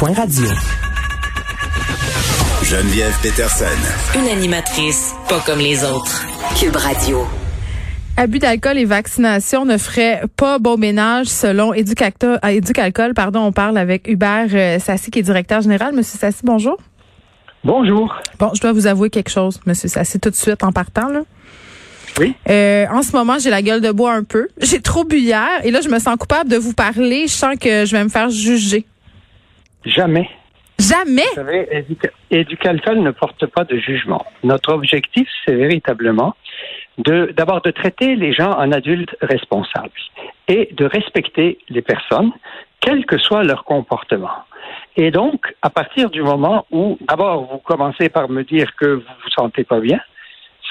cube.radio. Geneviève Peterson. Une animatrice pas comme les autres. Cube Radio. Abus d'alcool et vaccination ne ferait pas bon ménage selon Éducalcool. Pardon, on parle avec Hubert euh, Sassi, qui est directeur général. Monsieur Sassi, bonjour. Bonjour. Bon, je dois vous avouer quelque chose, Monsieur Sassi, tout de suite en partant. Là. Oui. Euh, en ce moment, j'ai la gueule de bois un peu. J'ai trop bu hier et là, je me sens coupable de vous parler. Je sens que je vais me faire juger. Jamais. Jamais. Vous savez, ne porte pas de jugement. Notre objectif, c'est véritablement de d'abord de traiter les gens en adultes responsables et de respecter les personnes, quel que soit leur comportement. Et donc, à partir du moment où, d'abord, vous commencez par me dire que vous vous sentez pas bien,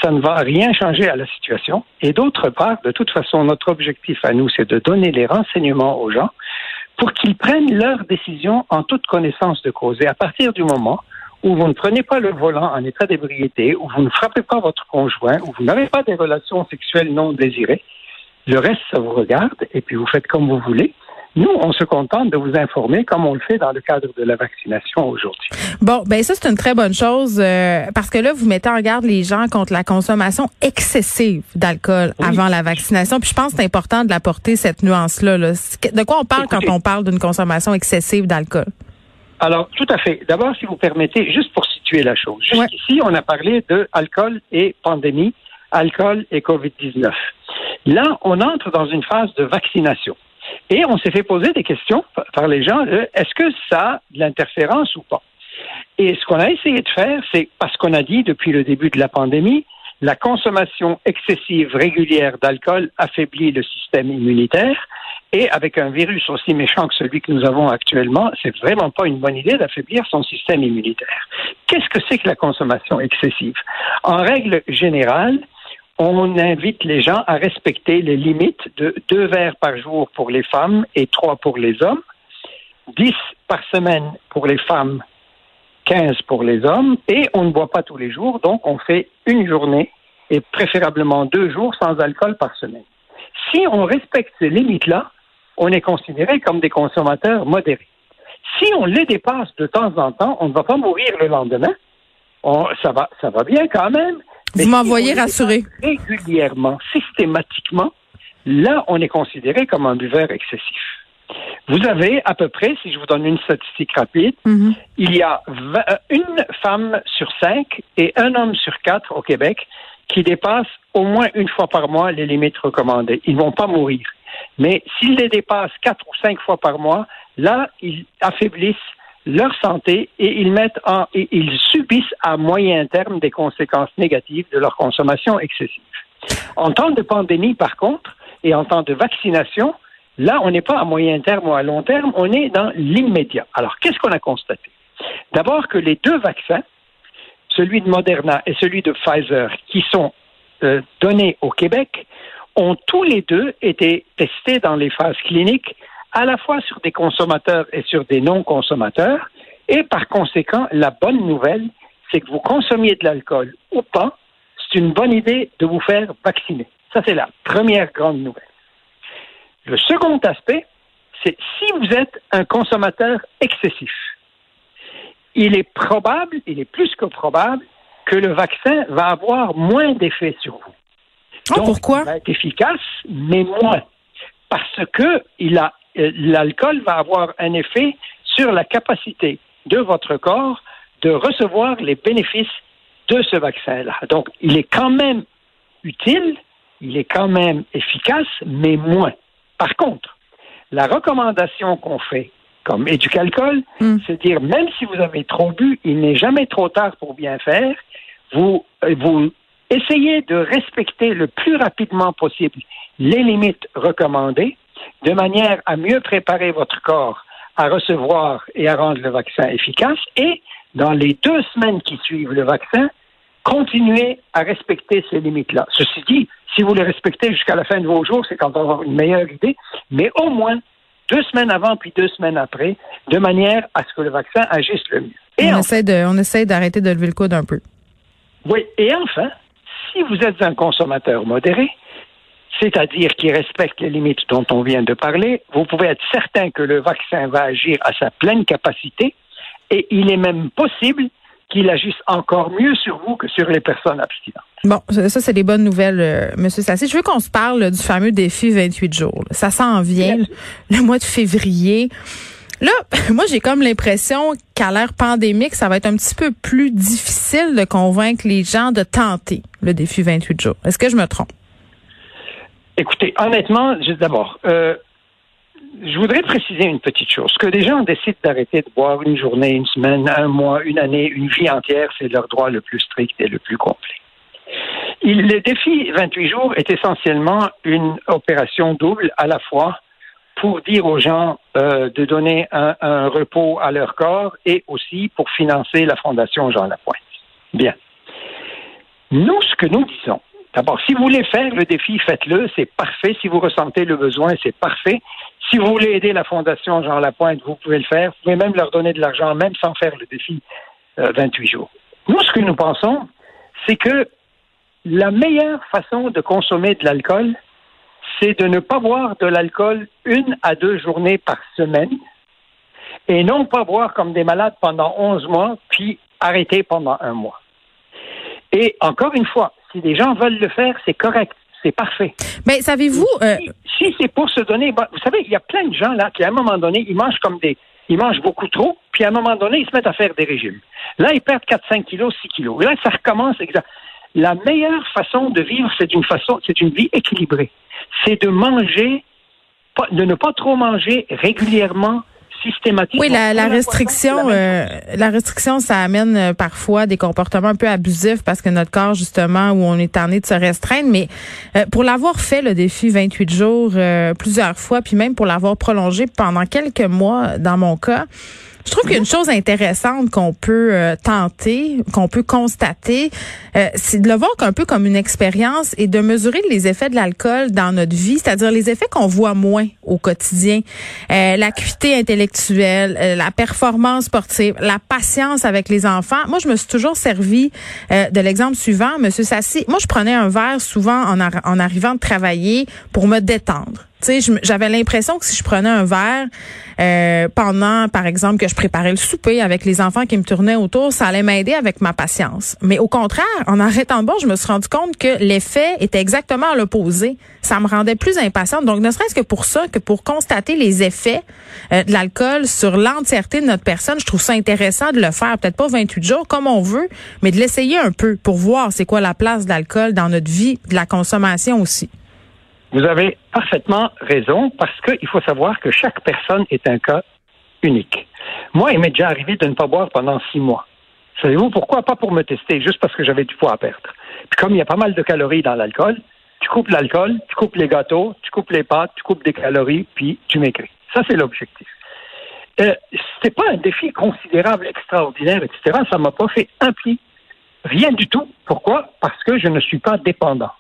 ça ne va rien changer à la situation. Et d'autre part, de toute façon, notre objectif à nous, c'est de donner les renseignements aux gens pour qu'ils prennent leurs décisions en toute connaissance de cause. Et à partir du moment où vous ne prenez pas le volant en état d'ébriété, où vous ne frappez pas votre conjoint, où vous n'avez pas des relations sexuelles non désirées, le reste, ça vous regarde, et puis vous faites comme vous voulez. Nous, on se contente de vous informer comme on le fait dans le cadre de la vaccination aujourd'hui. Bon, ben ça c'est une très bonne chose euh, parce que là vous mettez en garde les gens contre la consommation excessive d'alcool avant la vaccination. Puis je pense que c'est important de l'apporter cette nuance là, De quoi on parle quand on parle d'une consommation excessive d'alcool? Alors, tout à fait. D'abord, si vous permettez, juste pour situer la chose. Jusqu'ici, on a parlé de alcool et pandémie, alcool et COVID-19. Là, on entre dans une phase de vaccination. Et on s'est fait poser des questions par les gens, est-ce que ça a de l'interférence ou pas? Et ce qu'on a essayé de faire, c'est parce qu'on a dit depuis le début de la pandémie, la consommation excessive régulière d'alcool affaiblit le système immunitaire. Et avec un virus aussi méchant que celui que nous avons actuellement, c'est vraiment pas une bonne idée d'affaiblir son système immunitaire. Qu'est-ce que c'est que la consommation excessive? En règle générale, on invite les gens à respecter les limites de deux verres par jour pour les femmes et trois pour les hommes, dix par semaine pour les femmes, quinze pour les hommes, et on ne boit pas tous les jours, donc on fait une journée et préférablement deux jours sans alcool par semaine. Si on respecte ces limites-là, on est considéré comme des consommateurs modérés. Si on les dépasse de temps en temps, on ne va pas mourir le lendemain. ça va, ça va bien quand même, vous m'envoyez rassurer. Régulièrement, systématiquement, là, on est considéré comme un buveur excessif. Vous avez à peu près, si je vous donne une statistique rapide, mhm. il y a euh, une femme sur cinq et un homme sur quatre au Québec qui dépassent au moins une fois par mois les limites recommandées. Ils ne vont pas mourir. Mais s'ils les dépassent quatre ou cinq fois par mois, là, ils affaiblissent leur santé et ils mettent en ils subissent à moyen terme des conséquences négatives de leur consommation excessive. En temps de pandémie, par contre, et en temps de vaccination, là, on n'est pas à moyen terme ou à long terme, on est dans l'immédiat. Alors, qu'est-ce qu'on a constaté? D'abord que les deux vaccins, celui de Moderna et celui de Pfizer, qui sont euh, donnés au Québec, ont tous les deux été testés dans les phases cliniques à la fois sur des consommateurs et sur des non-consommateurs. Et par conséquent, la bonne nouvelle, c'est que vous consommiez de l'alcool ou pas, c'est une bonne idée de vous faire vacciner. Ça, c'est la première grande nouvelle. Le second aspect, c'est si vous êtes un consommateur excessif, il est probable, il est plus que probable, que le vaccin va avoir moins d'effet sur vous. Ah, pourquoi? Il va être efficace, mais moins. Parce que il a l'alcool va avoir un effet sur la capacité de votre corps de recevoir les bénéfices de ce vaccin-là. Donc, il est quand même utile, il est quand même efficace, mais moins. Par contre, la recommandation qu'on fait comme éducalcool, mm. c'est dire même si vous avez trop bu, il n'est jamais trop tard pour bien faire. Vous, euh, vous essayez de respecter le plus rapidement possible les limites recommandées de manière à mieux préparer votre corps à recevoir et à rendre le vaccin efficace et, dans les deux semaines qui suivent le vaccin, continuer à respecter ces limites-là. Ceci dit, si vous les respectez jusqu'à la fin de vos jours, c'est quand on aura une meilleure idée, mais au moins deux semaines avant puis deux semaines après, de manière à ce que le vaccin agisse le mieux. Et on, essaie de, on essaie d'arrêter de lever le coude un peu. Oui, et enfin, si vous êtes un consommateur modéré, c'est-à-dire qui respecte les limites dont on vient de parler, vous pouvez être certain que le vaccin va agir à sa pleine capacité et il est même possible qu'il agisse encore mieux sur vous que sur les personnes abstinentes. Bon, ça, c'est des bonnes nouvelles, euh, Monsieur Sassi. Je veux qu'on se parle du fameux défi 28 jours. Ça s'en vient, le mois de février. Là, moi, j'ai comme l'impression qu'à l'ère pandémique, ça va être un petit peu plus difficile de convaincre les gens de tenter le défi 28 jours. Est-ce que je me trompe? Écoutez, honnêtement, d'abord, euh, je voudrais préciser une petite chose. Que des gens décident d'arrêter de boire une journée, une semaine, un mois, une année, une vie entière, c'est leur droit le plus strict et le plus complet. Le défi 28 jours est essentiellement une opération double à la fois pour dire aux gens euh, de donner un, un, repos à leur corps et aussi pour financer la Fondation Jean Lapointe. Bien. Nous, ce que nous disons, d'abord, si vous voulez faire le défi, faites-le, c'est parfait. Si vous ressentez le besoin, c'est parfait. Si vous voulez aider la Fondation Jean Lapointe, vous pouvez le faire. Vous pouvez même leur donner de l'argent, même sans faire le défi euh, 28 jours. Nous, ce que nous pensons, c'est que la meilleure façon de consommer de l'alcool, c'est de ne pas boire de l'alcool une à deux journées par semaine et non pas boire comme des malades pendant 11 mois, puis arrêter pendant un mois. Et encore une fois, si des gens veulent le faire, c'est correct, c'est parfait. Mais savez-vous... Euh... Si, si c'est pour se donner... vous savez, il y a plein de gens là qui, à un moment donné, ils mangent comme des... Ils mangent beaucoup trop, puis à un moment donné, ils se mettent à faire des régimes. Là, ils perdent 4-5 kilos, 6 kilos. Et là, ça recommence. La meilleure façon de vivre, c'est une façon, c'est une vie équilibrée. C'est de manger, de ne pas trop manger régulièrement, Oui, la, la restriction, euh, la restriction, ça amène euh, parfois des comportements un peu abusifs parce que notre corps, justement, où on est tanné de se restreindre. Mais euh, pour l'avoir fait le défi 28 jours plusieurs fois, puis même pour l'avoir prolongé pendant quelques mois, dans mon cas. Je trouve qu'il y a une chose intéressante qu'on peut euh, tenter, qu'on peut constater, euh, c'est de le voir un peu comme une expérience et de mesurer les effets de l'alcool dans notre vie, c'est-à-dire les effets qu'on voit moins au quotidien, euh, l'acuité intellectuelle, euh, la performance sportive, la patience avec les enfants. Moi, je me suis toujours servi de l'exemple suivant, Monsieur Sassi. Moi, je prenais un verre souvent en, en arrivant de travailler pour me détendre. Tu j'avais l'impression que si je prenais un verre euh, pendant, par exemple, que je préparais le souper avec les enfants qui me tournaient autour, ça allait m'aider avec ma patience. Mais au contraire, en arrêtant boire, je me suis rendu compte que l'effet était exactement l'opposé. Ça me rendait plus impatiente. Donc, ne serait-ce que pour ça, que pour constater les effets euh, de l'alcool sur l'entièreté de notre personne, je trouve ça intéressant de le faire. Peut-être pas 28 jours comme on veut, mais de l'essayer un peu pour voir c'est quoi la place de l'alcool dans notre vie, de la consommation aussi. Vous avez parfaitement raison parce qu'il faut savoir que chaque personne est un cas unique. Moi, il m'est déjà arrivé de ne pas boire pendant six mois. Savez-vous pourquoi? Pas pour me tester, juste parce que j'avais du poids à perdre. Puis comme il y a pas mal de calories dans l'alcool, tu coupes l'alcool, tu coupes les gâteaux, tu coupes les pâtes, tu coupes des calories, puis tu maigris. Ça, c'est l'objectif. Euh, c'est pas un défi considérable, extraordinaire, etc. Ça m'a pas fait un pli. Rien du tout. Pourquoi? Parce que je ne suis pas dépendant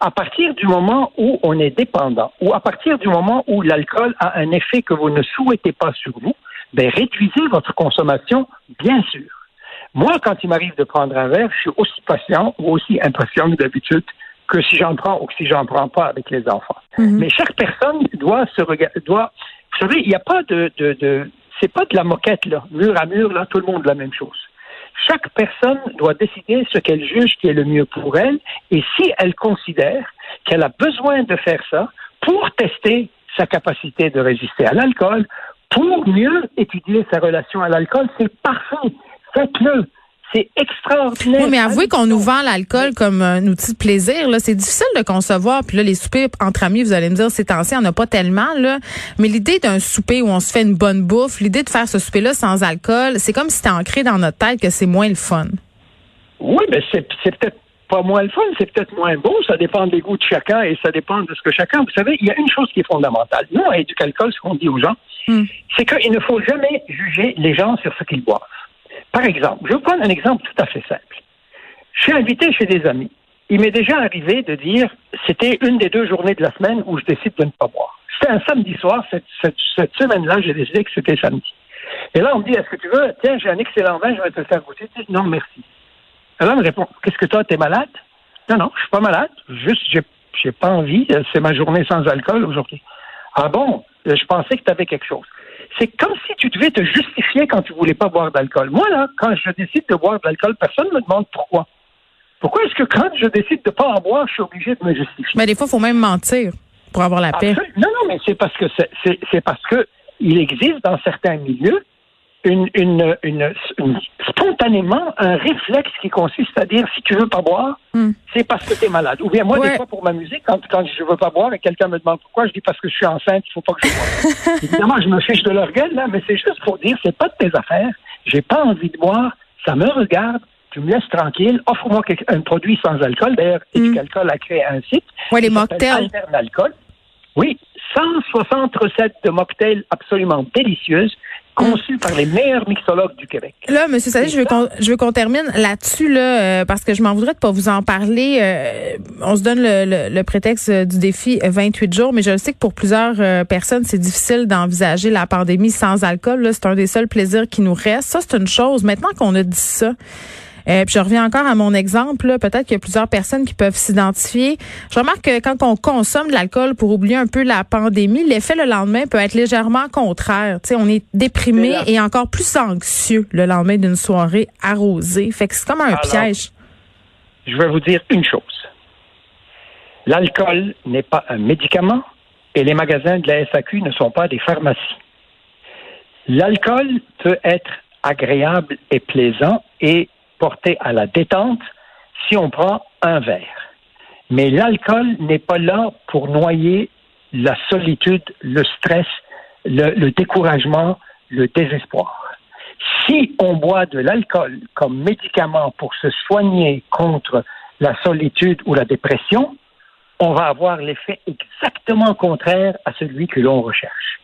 à partir du moment où on est dépendant, ou à partir du moment où l'alcool a un effet que vous ne souhaitez pas sur vous, ben réduisez votre consommation, bien sûr. Moi, quand il m'arrive de prendre un verre, je suis aussi patient ou aussi impatient que d'habitude que si j'en prends ou que si j'en prends pas avec les enfants. Mhm. Mais chaque personne doit se regarder, doit, vous savez, il n'y a pas de, de, de c'est pas de la moquette là, mur à mur là, tout le monde la même chose. Chaque personne doit décider ce qu'elle juge qui est le mieux pour elle et si elle considère qu'elle a besoin de faire ça pour tester sa capacité de résister à l'alcool, pour mieux étudier sa relation à l'alcool, c'est parfait. Faites-le. C'est extraordinaire. Oui, mais avouez qu'on nous vend l'alcool comme un outil de plaisir. Là, c'est difficile de concevoir. Puis là, les soupers entre amis, vous allez me dire, c'est ancien, on n'a pas tellement. Là. Mais l'idée d'un souper où on se fait une bonne bouffe, l'idée de faire ce souper-là sans alcool, c'est comme si c'était ancré dans notre tête que c'est moins le fun. Oui, mais c'est, peut-être pas moins le fun, c'est peut-être moins beau. Ça dépend des goûts de chacun et ça dépend de ce que chacun. Vous savez, il y a une chose qui est fondamentale. Nous, à Éducalcool, ce qu'on dit aux gens, hmm. c'est qu'il ne faut jamais juger les gens sur ce qu'ils boivent. Par exemple, je vais prendre un exemple tout à fait simple. Je suis invité chez des amis. Il m'est déjà arrivé de dire, c'était une des deux journées de la semaine où je décide de ne pas boire. C'était un samedi soir, cette, semaine-là, j'ai décidé que c'était samedi. Et là, on me dit, est-ce que tu veux, tiens, j'ai un excellent vin, je vais te le faire goûter. non, merci. Alors, on me répond, qu'est-ce que toi, t'es malade? Non, non, je suis pas malade. Juste, j'ai j'ai pas envie, c'est ma journée sans alcool aujourd'hui. Ah bon, je pensais que tu avais quelque chose. C'est comme si tu devais te justifier quand tu voulais pas boire d'alcool. Moi, là, quand je décide de boire de l'alcool, personne ne me demande pourquoi. Pourquoi est-ce que quand je décide de pas en boire, je suis obligé de me justifier? Mais des fois, il faut même mentir pour avoir la paix. Non, non, mais c'est parce que c'est parce que il existe dans certains milieux une, une, une, spontanément un réflexe qui consiste à dire si tu veux pas boire, hmm. c'est parce que tu es malade. Ou bien moi, des fois, pour ma musique, quand, quand je veux pas boire et quelqu'un me demande pourquoi, je dis parce que je suis enceinte, il faut pas que je boive. Évidemment, je me fiche de leur gueule, là, mais c'est juste pour dire c'est pas de tes affaires. J'ai pas envie de boire, ça me regarde, tu me laisses tranquille, offre-moi un produit sans alcool. D'ailleurs, mm. Alcool a créé un site. Oui, les mocktails. Oui, 160 recettes de mocktails absolument délicieuses conçues par les meilleurs mixologues du Québec. Là, Monsieur Sadi, je veux qu'on je veux qu'on termine là-dessus là, euh, parce que je m'en voudrais de pas vous en parler. Euh, on se donne le, le, prétexte du défi 28 jours, mais je sais que pour plusieurs euh, personnes, c'est difficile d'envisager la pandémie sans alcool. C'est un des seuls plaisirs qui nous reste. Ça, c'est une chose. Maintenant qu'on a dit ça. Euh, puis je reviens encore à mon exemple. Peut-être qu'il y a plusieurs personnes qui peuvent s'identifier. Je remarque que quand on consomme de l'alcool pour oublier un peu la pandémie, l'effet le lendemain peut être légèrement contraire. on est déprimé et encore plus anxieux le lendemain d'une soirée arrosée. Fait que c'est comme un piège. Je vais vous dire une chose. L'alcool n'est pas un médicament et les magasins de la SAQ ne sont pas des pharmacies. L'alcool peut être agréable et plaisant et porter à la détente si on prend un verre. Mais l'alcool n'est pas là pour noyer la solitude, le stress, le, découragement, le désespoir. Si on boit de l'alcool comme médicament pour se soigner contre la solitude ou la dépression, on va avoir l'effet exactement contraire à celui que l'on recherche.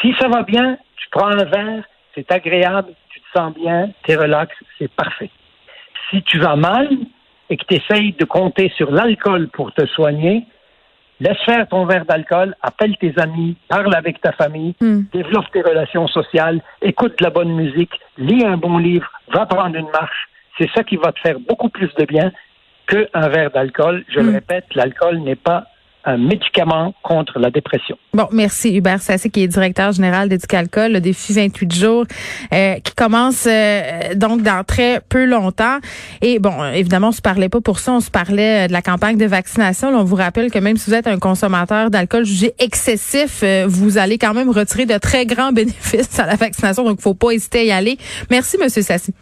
Si ça va bien, tu prends un verre, c'est agréable, tu te sens bien, tu es relax, c'est parfait si tu vas mal et que tu essayes de compter sur l'alcool pour te soigner, laisse faire ton verre d'alcool, appelle tes amis, parle avec ta famille, hmm. développe tes relations sociales, écoute de la bonne musique, lis un bon livre, va prendre une marche. C'est ça qui va te faire beaucoup plus de bien qu'un verre d'alcool. Je le hmm. répète, l'alcool n'est pas un médicament contre la dépression. Bon, merci Hubert Sassé qui est directeur général d'Éducalcool, le défi 28 jours, euh, qui commence euh, donc dans très peu longtemps. Et bon, évidemment, on se parlait pas pour ça, on se parlait euh, de la campagne de vaccination. on vous rappelle que même si vous êtes un consommateur d'alcool jugé excessif, vous allez quand même retirer de très grands bénéfices à la vaccination, donc faut pas hésiter à y aller. Merci, Monsieur Sassy.